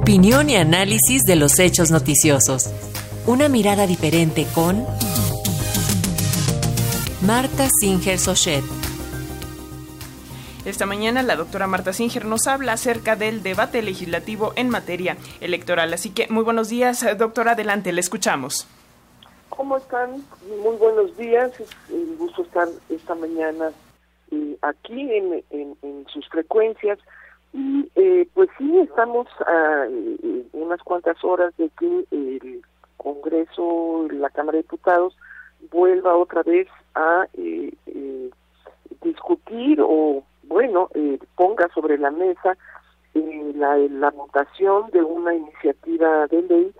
Opinión y análisis de los hechos noticiosos. Una mirada diferente con Marta Singer Sochet. Esta mañana la doctora Marta Singer nos habla acerca del debate legislativo en materia electoral. Así que muy buenos días, doctora, adelante, le escuchamos. ¿Cómo están? Muy buenos días. Es un gusto estar esta mañana eh, aquí en, sus frecuencias. Y eh, pues sí, estamos a eh, unas cuantas horas de que el Congreso, la Cámara de Diputados, vuelva otra vez a discutir o bueno, eh, ponga sobre la mesa eh, la, la votación de una iniciativa de ley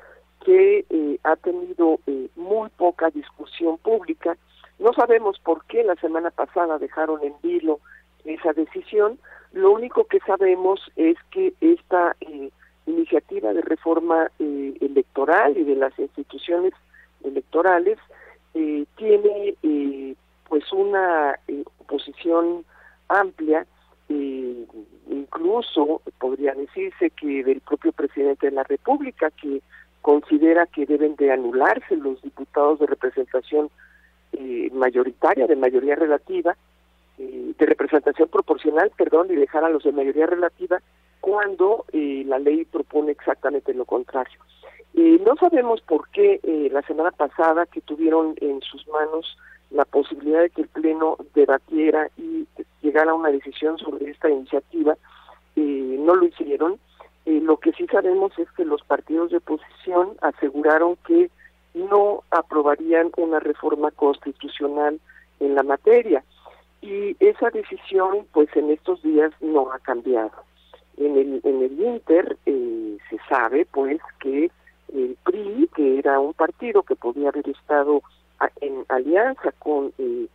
que eh, ha tenido muy poca discusión pública. No sabemos por qué la semana pasada dejaron en vilo esa decisión. Lo único que sabemos es que esta iniciativa de reforma electoral y de las instituciones electorales tiene pues una oposición amplia, eh, incluso podría decirse que del propio presidente de la República, que considera que deben de anularse los diputados de representación eh, mayoritaria, de mayoría relativa, eh, de representación proporcional, perdón, y dejar a los de mayoría relativa cuando eh, la ley propone exactamente lo contrario. no sabemos por qué la semana pasada que tuvieron en sus manos la posibilidad de que el Pleno debatiera y llegara a una decisión sobre esta iniciativa, eh, no lo hicieron. Eh, lo que sí sabemos es que los partidos de oposición aseguraron que no aprobarían una reforma constitucional en la materia y esa decisión pues en estos días no ha cambiado. En el, en el Inter eh, se sabe pues que el PRI, que era un partido que podía haber estado en alianza con eh,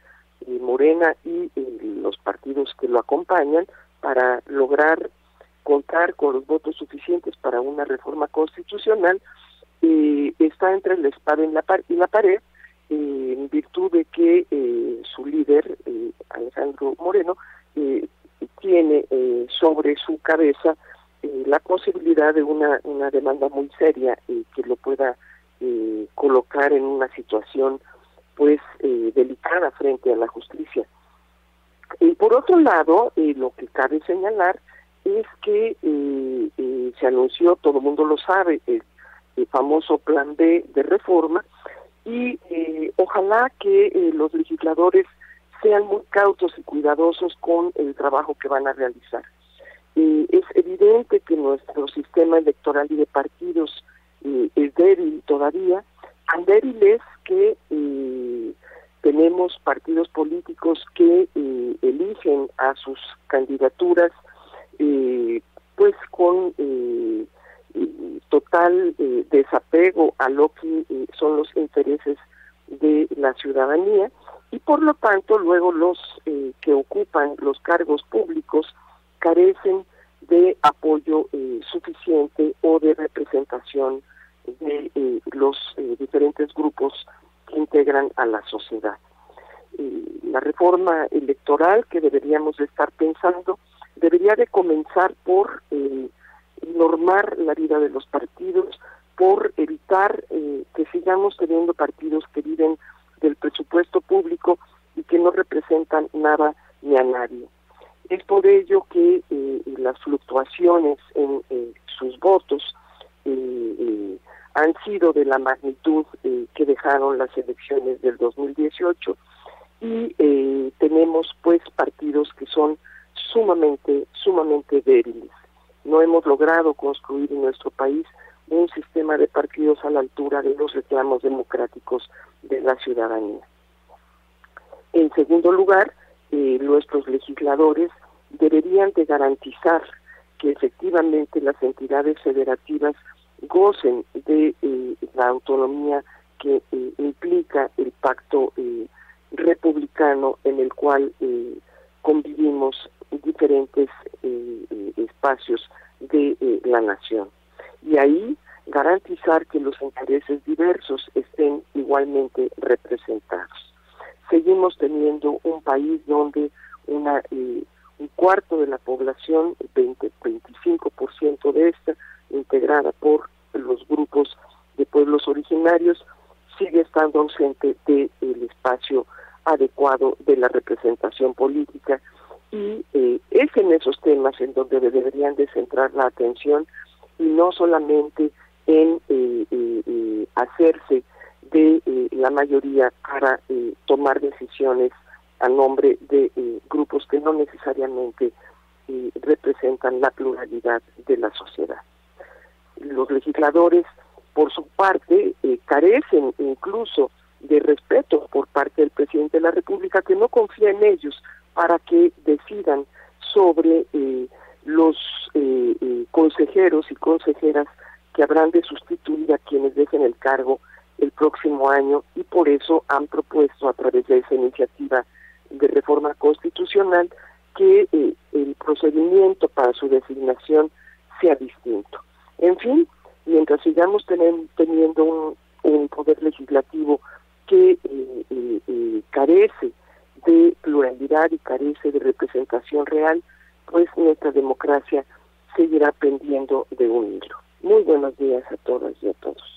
eh, Morena y eh, los partidos que lo acompañan para lograr contar con los votos suficientes para una reforma constitucional, está entre la espada y la pared en virtud de que su líder, Alejandro Moreno, tiene sobre su cabeza la posibilidad de una, una demanda muy seria que lo pueda colocar en una situación pues eh, delicada frente a la justicia. Y por otro lado, eh, lo que cabe señalar es que eh, se anunció, todo el mundo lo sabe, el, famoso plan B de reforma y ojalá que los legisladores sean muy cautos y cuidadosos con el trabajo que van a realizar. es evidente que nuestro sistema electoral y de partidos es débil todavía, tan débil es que eh, tenemos partidos políticos que eh, eligen a sus candidaturas eh, pues con total desapego a lo que son los intereses de la ciudadanía y por lo tanto luego los que ocupan los cargos públicos carecen de apoyo suficiente o de representación de eh, los eh, diferentes grupos que integran a la sociedad. Eh, la reforma electoral que deberíamos estar pensando debería de comenzar por normar la vida de los partidos, por evitar que sigamos teniendo partidos que viven del presupuesto público y que no nada ni a nadie. Es por ello que las fluctuaciones en sus votos han sido de la magnitud eh, que dejaron las elecciones del 2018 y eh, tenemos pues partidos que son sumamente, sumamente débiles. No hemos logrado construir en nuestro país un sistema de partidos a la altura de los reclamos democráticos de la ciudadanía. En segundo lugar, eh, nuestros legisladores deberían de garantizar que efectivamente las entidades federativas gocen de eh, la autonomía que eh, implica el pacto republicano en el cual convivimos diferentes espacios de la nación. Y ahí garantizar que los intereses diversos estén igualmente representados seguimos teniendo un país donde una, eh, un cuarto de la población, 20, 25% de esta, integrada por los grupos de pueblos originarios, sigue estando ausente del espacio adecuado de la representación política. Y eh, es en esos temas en donde deberían de centrar la atención y no solamente en eh, eh hacerse de la mayoría para tomar decisiones a nombre de grupos que no necesariamente representan la pluralidad de la sociedad. Los legisladores, por su parte, carecen incluso de respeto por parte del presidente de la República, que no confía en ellos para que decidan sobre eh, los eh, eh, consejeros y consejeras que habrán de sustituir a quienes dejen el cargo el próximo año y por eso han propuesto a través de esa iniciativa de reforma constitucional que el procedimiento para su designación sea distinto. En fin, mientras sigamos teniendo un poder legislativo que eh, eh, eh, carece de pluralidad y carece de representación real, pues nuestra democracia seguirá pendiendo de un hilo. Muy buenos días a todas y a todos.